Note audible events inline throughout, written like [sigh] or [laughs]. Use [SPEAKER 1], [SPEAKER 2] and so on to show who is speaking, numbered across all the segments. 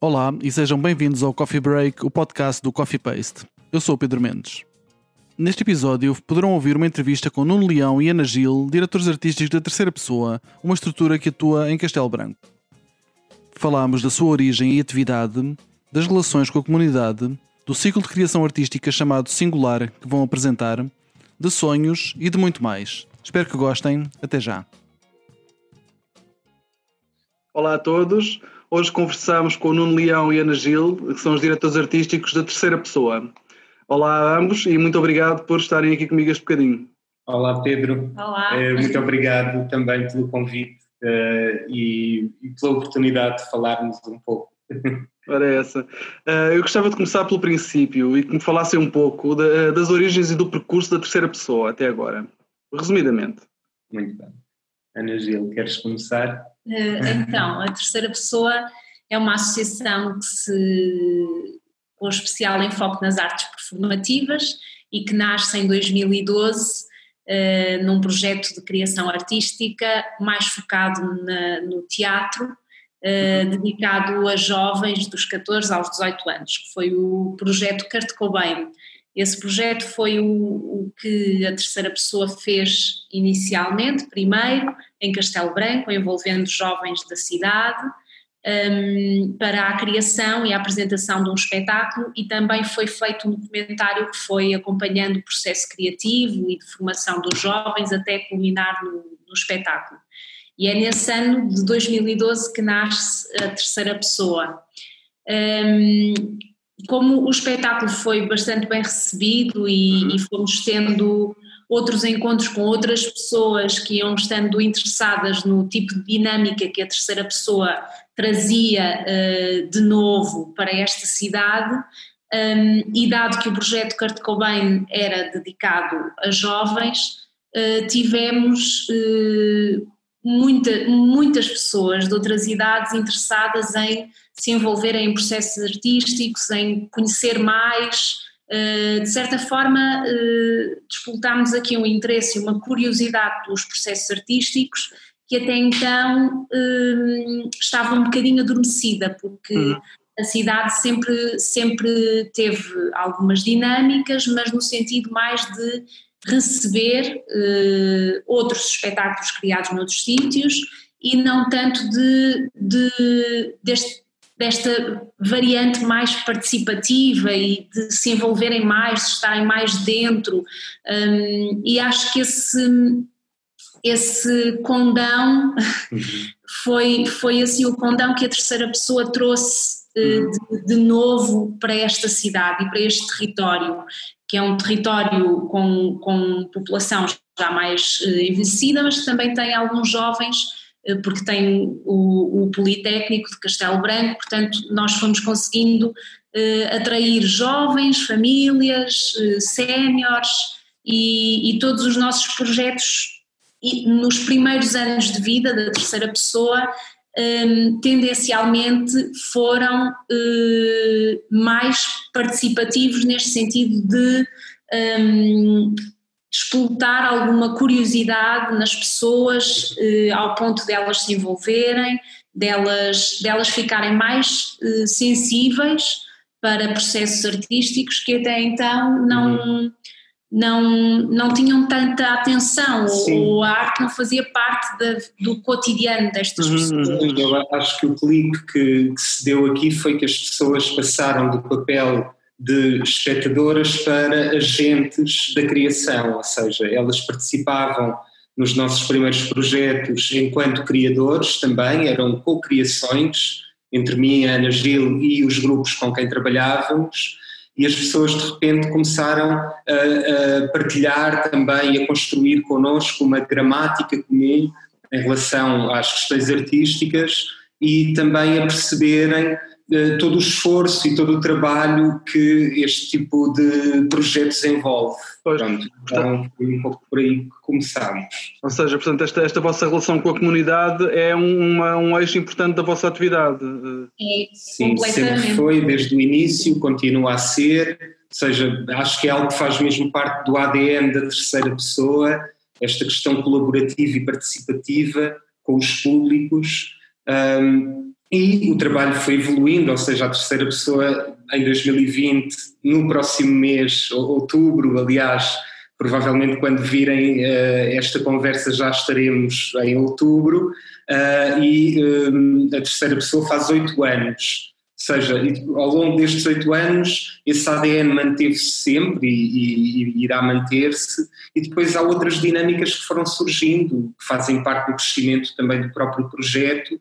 [SPEAKER 1] Olá e sejam bem-vindos ao Coffee Break, o podcast do Coffee Paste. Eu sou o Pedro Mendes. Neste episódio poderão ouvir uma entrevista com Nuno Leão e Ana Gil, diretores artísticos da Terceira Pessoa, uma estrutura que atua em Castelo Branco. Falámos da sua origem e atividade, das relações com a comunidade, do ciclo de criação artística chamado Singular que vão apresentar, de sonhos e de muito mais. Espero que gostem. Até já. Olá a todos. Hoje conversamos com o Nuno Leão e Ana Gil, que são os diretores artísticos da Terceira Pessoa. Olá a ambos e muito obrigado por estarem aqui comigo este bocadinho.
[SPEAKER 2] Olá Pedro.
[SPEAKER 3] Olá.
[SPEAKER 2] Uh, muito obrigado também pelo convite uh, e, e, pela oportunidade de falarmos um pouco. [laughs]
[SPEAKER 1] Ora é essa. Uh, eu gostava de começar pelo princípio e que me falassem um pouco da, das origens e do percurso da Terceira Pessoa até agora, resumidamente.
[SPEAKER 2] Muito bem. Ana Gil, queres começar?
[SPEAKER 3] Eh, então, a terceira pessoa é uma associação que se com especial enfoque nas artes performativas e que nasce em 2012 uh, num projeto de criação artística mais focado na, no teatro, uh, dedicado a jovens dos 14 aos 18 anos, que foi o projeto Kurt Cobain. Esse projeto foi o, o, que a terceira pessoa fez inicialmente, primeiro, em Castelo Branco, envolvendo jovens da cidade, um, para a criação e a apresentação de um espetáculo, e também foi feito um documentário que foi acompanhando o processo criativo e de formação dos jovens até culminar no, no espetáculo. E é nesse ano de 2012 que nasce a terceira pessoa. Um, como o espetáculo foi bastante bem recebido e, uhum. e, fomos tendo outros encontros com outras pessoas que iam estando interessadas no tipo de dinâmica que a terceira pessoa trazia uh, de novo para esta cidade, um, e dado que o projeto Kurt Cobain era dedicado a jovens, uh, tivemos uh, muita, muitas pessoas de outras idades interessadas em se envolverem em processos artísticos, em conhecer mais. Eh, de certa forma, eh, disputámos aqui um interesse e uma curiosidade pelos processos artísticos que até então eh, estava um bocadinho adormecida, porque uhum. a cidade sempre, sempre teve algumas dinâmicas, mas no sentido mais de receber outros espetáculos criados noutros sítios e não tanto de, de deste, desta variante mais participativa e de se envolverem mais, de estarem mais dentro. Um, e acho que esse, esse condão uhum. [laughs] foi, foi assim o condão que a terceira pessoa trouxe uh, de, de novo para esta cidade e para este território que é um território com, com população já mais uh, envelhecida, mas que também tem alguns jovens, porque tem o, o, Politécnico de Castelo Branco, portanto, nós fomos conseguindo uh, atrair jovens, famílias, séniores e, e, todos os nossos projetos. Nos primeiros anos de vida da terceira pessoa um, tendencialmente foram uh, mais participativos neste sentido de um, explotar alguma curiosidade nas pessoas uh, ao ponto delas se envolverem, delas, delas ficarem mais uh, sensíveis para processos artísticos que até então não. Uhum não, não tinham tanta atenção ou a arte não fazia parte do cotidiano destas uhum, pessoas.
[SPEAKER 2] Eu acho que o clique que, que, se deu aqui foi que as pessoas passaram do papel de espectadoras para agentes da criação, ou seja, elas participavam nos nossos primeiros projetos enquanto criadores também, eram co-criações entre mim, a Ana Gil e os grupos com quem trabalhávamos e as pessoas de repente começaram a, a partilhar também e a construir connosco uma gramática comum em relação às questões artísticas e também a perceberem todo o esforço e todo o trabalho que este tipo de projetos envolve. Pois, Pronto, então foi um pouco por aí que começámos.
[SPEAKER 1] Ou seja, portanto, esta, esta vossa relação com a comunidade é uma, um eixo importante da vossa atividade.
[SPEAKER 3] É,
[SPEAKER 2] Sim, sempre foi, desde o início, continua a ser, ou seja, acho que é algo que faz mesmo parte do ADN da terceira pessoa, esta questão colaborativa e participativa com os públicos, um, e o trabalho foi evoluindo, ou seja, a terceira pessoa em 2020, no próximo mês, outubro, aliás, provavelmente quando virem uh, esta conversa já estaremos em outubro, uh, e um, a terceira pessoa faz oito anos. Ou seja, ao longo destes oito anos, esse ADN manteve-se sempre e, e, e irá manter-se, e depois há outras dinâmicas que foram surgindo, que fazem parte do crescimento também do próprio projeto,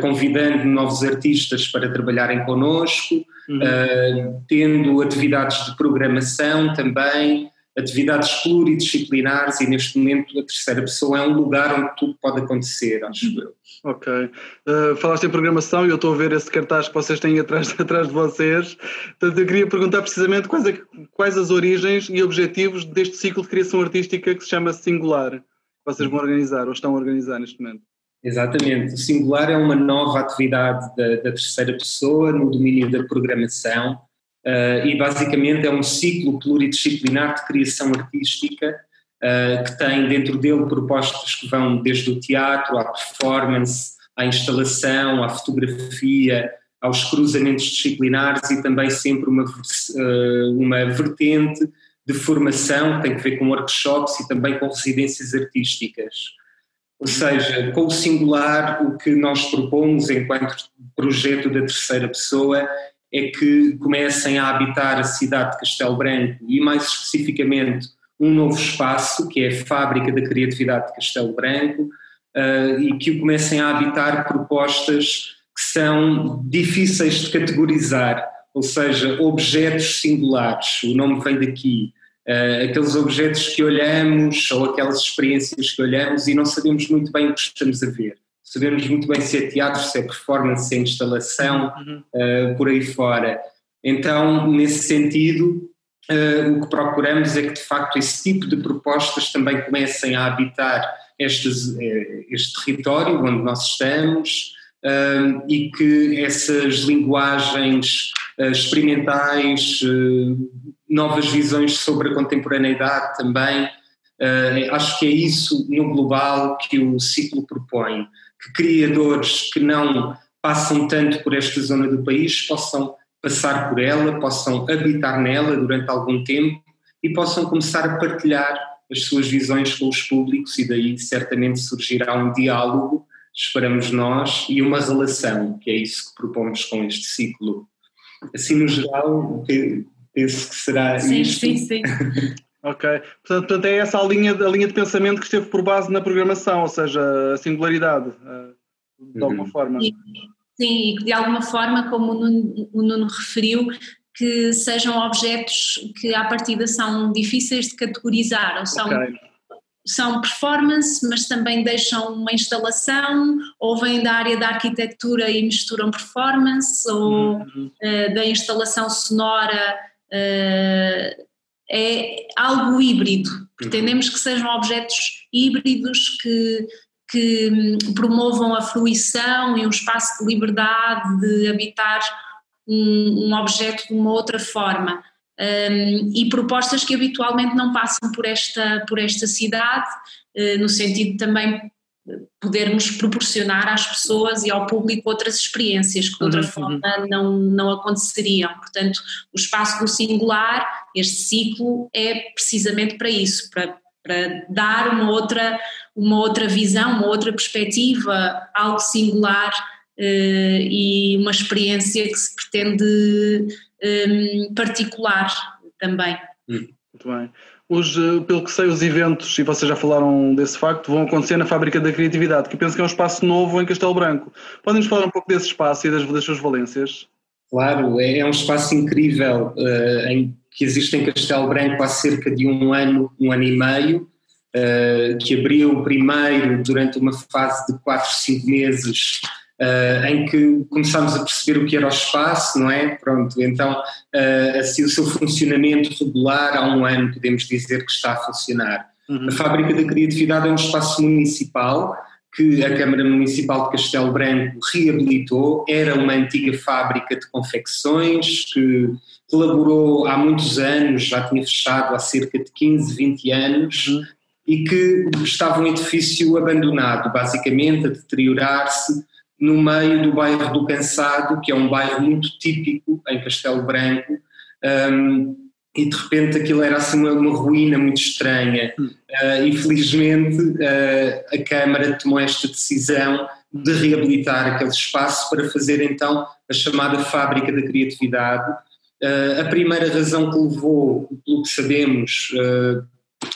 [SPEAKER 2] convidando novos artistas para trabalharem connosco, uhum. uh, tendo atividades de programação também, atividades pluridisciplinares e neste momento a terceira pessoa é um lugar onde tudo pode acontecer, acho eu.
[SPEAKER 1] Ok. Uh, falaste em programação e eu estou a ver esse cartaz que vocês têm atrás, [laughs] atrás de vocês. Portanto, eu queria perguntar precisamente quais, é, quais as origens e objetivos deste ciclo de criação artística que se chama Singular, que vocês vão organizar ou estão a organizar neste momento.
[SPEAKER 2] Exatamente. O Singular é uma nova atividade da, da terceira pessoa no domínio da programação uh, e basicamente é um ciclo pluridisciplinar de criação artística uh, que tem dentro dele propostas que vão desde o teatro à performance, à instalação, à fotografia, aos cruzamentos disciplinares e também sempre uma, uh, uma vertente de formação que tem que ver com workshops e também com residências artísticas. Ou seja, com o singular, o que nós propomos enquanto projeto da terceira pessoa é que comecem a habitar a cidade de Castelo Branco e, mais especificamente, um novo espaço, que é a Fábrica da Criatividade de Castelo Branco, uh, e que o comecem a habitar propostas que são difíceis de categorizar, ou seja, objetos singulares, o nome vem daqui. Uh, aqueles objetos que olhamos ou aquelas experiências que olhamos e não sabemos muito bem o que estamos a ver sabemos muito bem se é teatro, se é performance, se é instalação, uhum. uh, por aí fora. Então, nesse sentido, uh, o que procuramos é que, de facto, esse tipo de propostas também comecem a habitar estes, este território onde nós estamos e que essas linguagens experimentais, novas visões sobre a contemporaneidade também, acho que é isso, no global, que o ciclo propõe que criadores que não passam tanto por esta zona do país possam passar por ela, possam habitar nela durante algum tempo e possam começar a partilhar as suas visões com os públicos e daí certamente surgirá um diálogo, esperamos nós, e uma relação, que é isso que propomos com este ciclo. Assim, no geral, penso que será
[SPEAKER 3] sim,
[SPEAKER 2] isto.
[SPEAKER 3] Sim, sim, [laughs]
[SPEAKER 1] Ok. Portanto, portanto, é essa a linha, a linha de pensamento que esteve por base na programação, ou seja, a singularidade, eh, de uhum. alguma forma.
[SPEAKER 3] Sim, e que de alguma forma, como o Nuno, o Nuno, referiu, que sejam objetos que à partida são difíceis de categorizar, ou são, okay. são performance, mas também deixam uma instalação, ou vêm da área da arquitetura e misturam performance, ou uhum. uh, da instalação sonora. Uh, é algo híbrido. Pretendemos que sejam objetos híbridos que, que promovam a fruição e um espaço de liberdade de habitar um, um objeto de uma outra forma. Um, e propostas que habitualmente não passam por esta, por esta cidade, uh, no sentido também podermos proporcionar às pessoas e ao público outras experiências que de outra uhum, forma uhum. não, não aconteceriam. Portanto, o espaço do singular, este ciclo, é precisamente para isso, para, para dar uma outra, uma outra visão, uma outra perspectiva, algo singular eh, e uma experiência que se pretende eh, particular também.
[SPEAKER 1] Muito bem. Os, eh, pelo que sei, os eventos, e vocês já falaram desse facto, vão acontecer na Fábrica da Criatividade, que penso que é um espaço novo em Castelo Branco. Podem-nos falar um pouco desse espaço e das, das suas valências?
[SPEAKER 2] Claro, é, é um espaço incrível uh, em, que existe em Castelo Branco há cerca de um ano, um ano e meio, uh, que abriu primeiro durante uma fase de 4, 5 meses Uh, em que começámos a perceber o que era o espaço, não é? Pronto, então uh, assim o seu funcionamento regular há um ano podemos dizer que está a funcionar. Uhum. A Fábrica da Criatividade é um espaço municipal que a Câmara Municipal de Castelo Branco reabilitou, era uma antiga fábrica de confecções que colaborou há muitos anos, já tinha fechado há cerca de 15, 20 anos, uhum. e que estava um edifício abandonado, basicamente a deteriorar-se, no meio do bairro do Cansado, que é um bairro muito típico em Castelo Branco, um, e de repente aquilo era assim uma, uma ruína muito estranha. Uh, e felizmente uh, a Câmara tomou esta decisão de reabilitar aquele espaço para fazer então a chamada Fábrica da Criatividade. Uh, a primeira razão que levou, pelo que sabemos,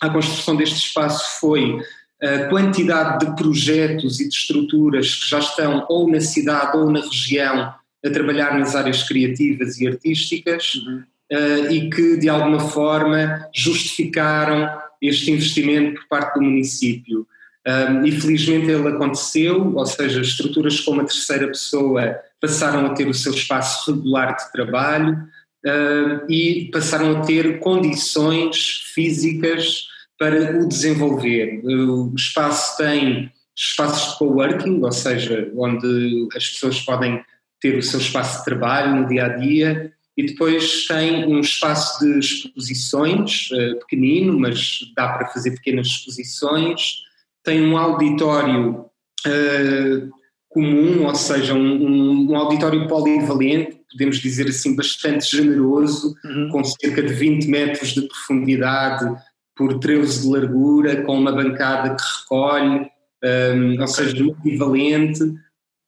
[SPEAKER 2] à construção deste espaço foi a quantidade de projetos e de estruturas que já estão ou na cidade ou na região a trabalhar nas áreas criativas e artísticas uhum. uh, e que de alguma forma justificaram este investimento por parte do município. Um, e felizmente ele aconteceu, ou seja, estruturas como a terceira pessoa passaram a ter o seu espaço regular de trabalho uh, e passaram a ter condições físicas para o desenvolver. O espaço tem espaços de coworking, ou seja, onde as pessoas podem ter o seu espaço de trabalho no dia a dia, e depois tem um espaço de exposições, uh, pequenino, mas dá para fazer pequenas exposições, tem um auditório uh, comum, ou seja, um, um, auditório polivalente, podemos dizer assim, bastante generoso, uhum. com cerca de 20 metros de profundidade, por 13 de largura, com uma bancada que recolhe, um, ou seja, multivalente.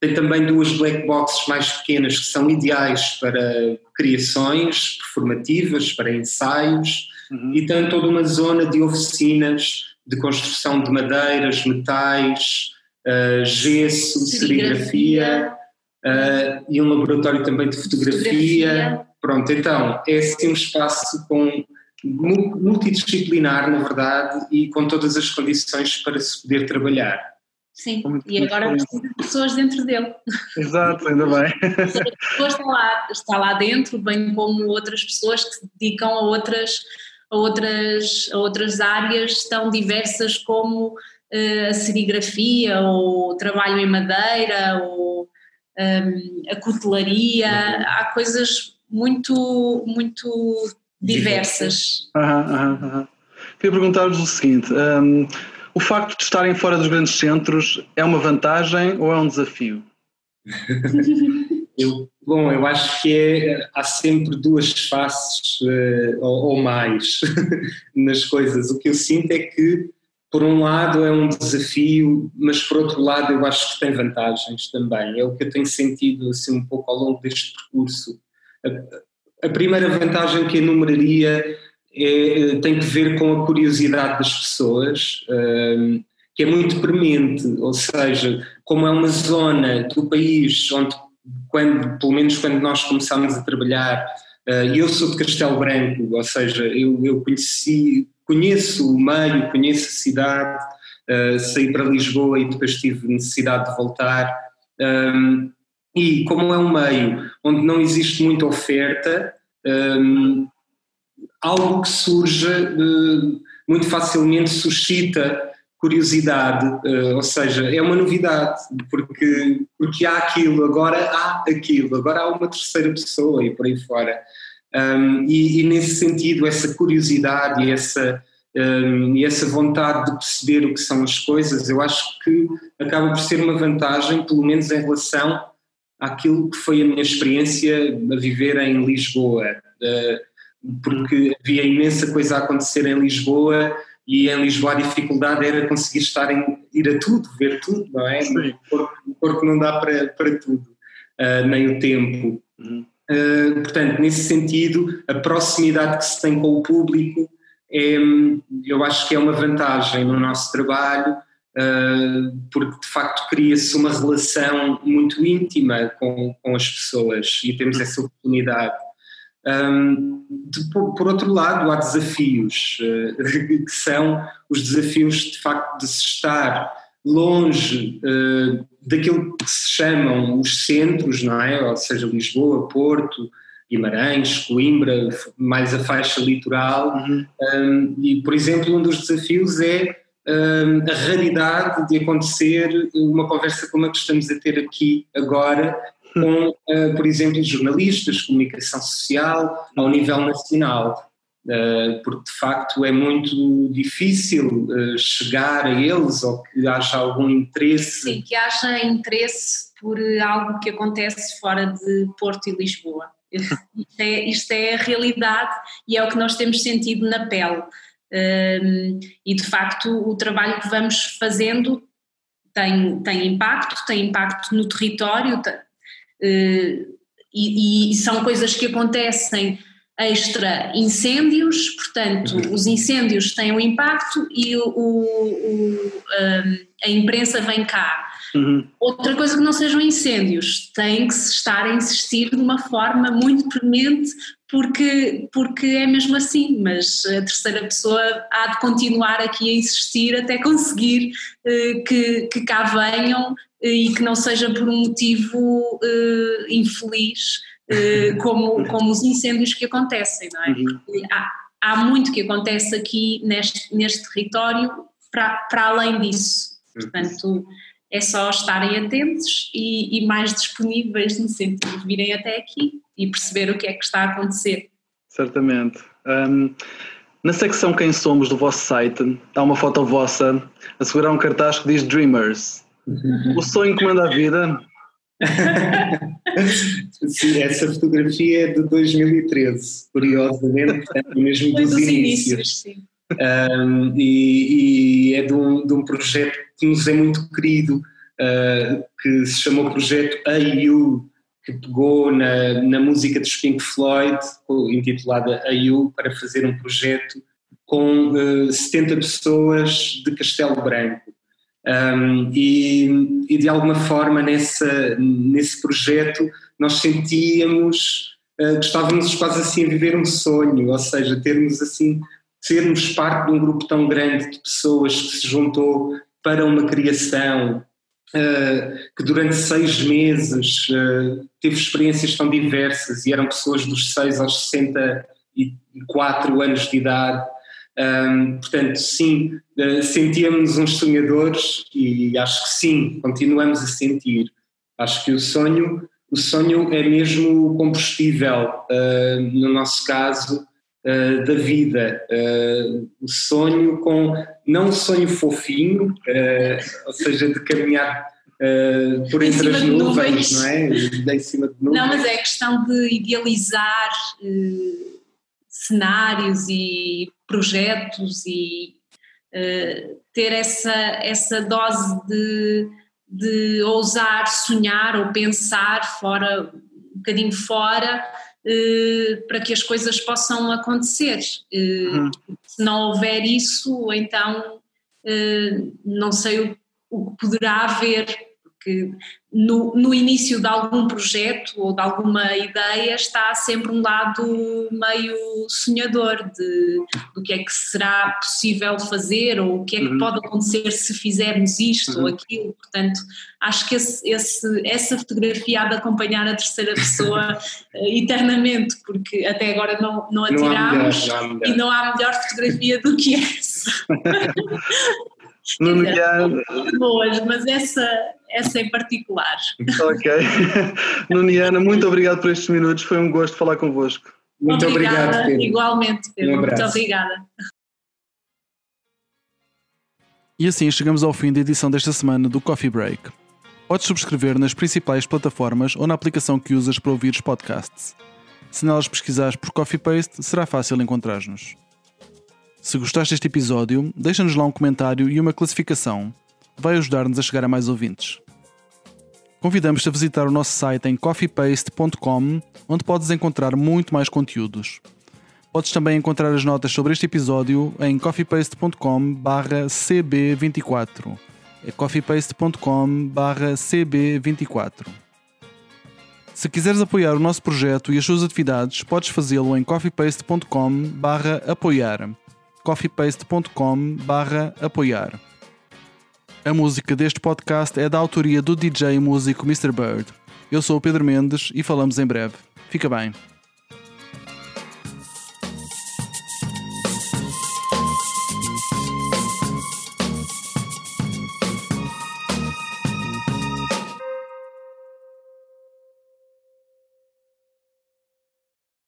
[SPEAKER 2] Tem também duas black boxes mais pequenas que são ideais para criações performativas, para ensaios, uhum. e tem toda uma zona de oficinas de construção de madeiras, metais, uh, gesso, serigrafia, serigrafia uh, e um laboratório também de fotografia. fotografia. Pronto, então, é assim um espaço com multidisciplinar, na verdade, e com todas as condições para se poder trabalhar.
[SPEAKER 3] Sim, muito, e agora precisa de pessoas dentro dele.
[SPEAKER 1] Exato, ainda bem. [laughs]
[SPEAKER 3] A pessoa está lá, está lá dentro, bem como outras pessoas que se dedicam a outras, a outras, a outras áreas tão diversas como uh, a serigrafia, ou o trabalho em madeira, ou um, a cutelaria. Há coisas muito, muito diversas.
[SPEAKER 1] Queria perguntar-vos o seguinte: um, o facto de estarem fora dos grandes centros é uma vantagem ou é um desafio?
[SPEAKER 2] eu, bom, eu acho que é, há sempre duas faces uh, ou, ou mais [laughs] nas coisas. O que eu sinto é que, por um lado, é um desafio, mas por outro lado, eu acho que tem vantagens também. É o que eu tenho sentido assim, um pouco ao longo deste percurso a primeira vantagem que enumeraria é, tem que ver com a curiosidade das pessoas, um, que é muito premente, ou seja, como é uma zona do país onde, quando, pelo menos quando nós começámos a trabalhar, uh, eu sou de Castelo Branco, ou seja, eu, eu conheci, conheço o meio, conheço a cidade, uh, saí para Lisboa e depois tive necessidade de voltar. Um, e como é um meio onde não existe muita oferta, um, algo que surge uh, muito facilmente suscita curiosidade, uh, ou seja, é uma novidade, porque, porque há aquilo, agora há aquilo, agora há uma terceira pessoa e por aí fora. Um, e, e, nesse sentido, essa curiosidade e essa, um, e essa vontade de perceber o que são as coisas, eu acho que acaba por ser uma vantagem, pelo menos em relação àquilo que foi a minha experiência a viver em Lisboa, eh, porque havia imensa coisa a acontecer em Lisboa e em Lisboa a dificuldade era conseguir estar em, ir a tudo, ver tudo, não é? O corpo, o corpo, não dá para, para tudo, uh, nem o tempo. Uhum. Uh, portanto, nesse sentido, a proximidade que se tem com o público é, eu acho que é uma vantagem no nosso trabalho porque de facto cria-se uma relação muito íntima com, com as pessoas e temos essa oportunidade. Um, de, por, outro lado, há desafios, uh, [laughs] que são os desafios de facto de se estar longe uh, daquilo que se chamam os centros, não é? Ou seja, Lisboa, Porto, Guimarães, Coimbra, mais a faixa litoral. Uhum. Um, e, por exemplo, um dos desafios é a raridade de acontecer uma conversa como a que estamos a ter aqui agora com, uh, por exemplo, jornalistas, comunicação social ao nível nacional, uh, porque de facto é muito difícil uh, chegar a eles ou que haja algum interesse.
[SPEAKER 3] Sim, que haja interesse por algo que acontece fora de Porto e Lisboa. [laughs] Isto é, isto é a realidade e é o que nós temos sentido na pele. E de facto, o trabalho que vamos fazendo tem, tem impacto, tem impacto no território, tem, uh, e, e, são coisas que acontecem extra incêndios, portanto, uhum. os incêndios têm um impacto e o, o, a imprensa vem cá. Uhum. Outra coisa que não sejam incêndios, tem que se estar a insistir de uma forma muito premente, porque, porque é mesmo assim, mas a terceira pessoa há de continuar aqui a insistir até conseguir uh, que, que cá venham uh, e que não seja por um motivo uh, infeliz como, [laughs] como os incêndios que acontecem, não é? Uhum. Há, há muito que acontece aqui neste, neste território para, para além disso. Uhum. Portanto, é só estarem atentos e, e, mais disponíveis no sentido de virem até aqui e perceber o que é que está a acontecer.
[SPEAKER 1] Certamente. Um, na secção Quem Somos do vosso site, há uma foto vossa a segurar um cartaz que diz Dreamers. [laughs] O sonho que manda a vida. [laughs]
[SPEAKER 2] sim, essa fotografia é de 2013, curiosamente, mesmo dos, dos inícios. inícios sim. Um, e, e, é de um, de um, projeto que nos é muito querido, uh, que se chamou Projeto AU, que pegou na, na música dos Pink Floyd, intitulada AU, para fazer um projeto com uh, 70 pessoas de Castelo Branco. Um, e, e, de alguma forma nessa, nesse projeto nós sentíamos, uh, estávamos quase assim a viver um sonho, ou seja, termos assim sermos parte de um grupo tão grande de pessoas que se juntou para uma criação, uh, que durante seis meses uh, teve experiências tão diversas e eram pessoas dos 6 aos 64 anos de idade. Um, portanto, sim, uh, sentíamos uns sonhadores e acho que sim, continuamos a sentir. Acho que o sonho, o sonho é mesmo combustível, no nosso caso, uh, da vida, uh, o sonho com, não um sonho fofinho, uh, ou seja, de caminhar por entre as nuvens, nuvens, não é?
[SPEAKER 3] De em cima de nuvens. Não, mas é questão de idealizar cenários e projetos e ter essa, essa dose de, de ousar sonhar ou pensar fora um bocadinho fora eh, para que as coisas possam acontecer. Eh, uhum. Se não houver isso, então eh, não sei o, o que poderá haver porque no, no, início de algum projeto ou de alguma ideia está sempre um lado meio sonhador de, do que é que será possível fazer ou o que é que uhum. pode acontecer se fizermos isto uhum. ou aquilo. Portanto, acho que esse, esse, essa fotografia há de acompanhar a terceira pessoa [laughs] eh, eternamente, porque até agora não, não a tirámos e não há melhor fotografia do que essa. [laughs] Nuniana. Boas, mas essa, essa em particular.
[SPEAKER 1] Ok. [laughs] Nuniana, muito obrigado por estes minutos, foi um gosto falar convosco.
[SPEAKER 3] Muito obrigada, obrigado, Pedro. Igualmente, Pedro. Um muito obrigada.
[SPEAKER 1] E assim chegamos ao fim da edição desta semana do Coffee Break. Podes subscrever nas principais plataformas ou na aplicação que usas para ouvir os podcasts. Se nelas pesquisares por Coffee Paste, será fácil encontrar-nos. Se gostaste deste episódio, deixa-nos lá um comentário e uma classificação. Vai ajudar-nos a chegar a mais ouvintes. Convidamos-te a visitar o nosso site em coffeepaste.com, onde podes encontrar muito mais conteúdos. Podes também encontrar as notas sobre este episódio em coffeepaste.com/cb24. É coffeepaste.com/cb24. Se quiseres apoiar o nosso projeto e as suas atividades, podes fazê-lo em coffeepaste.com/apoiar coffeepaste.com apoiar. A música deste podcast é da autoria do DJ músico Mr. Bird. Eu sou o Pedro Mendes e falamos em breve. Fica bem.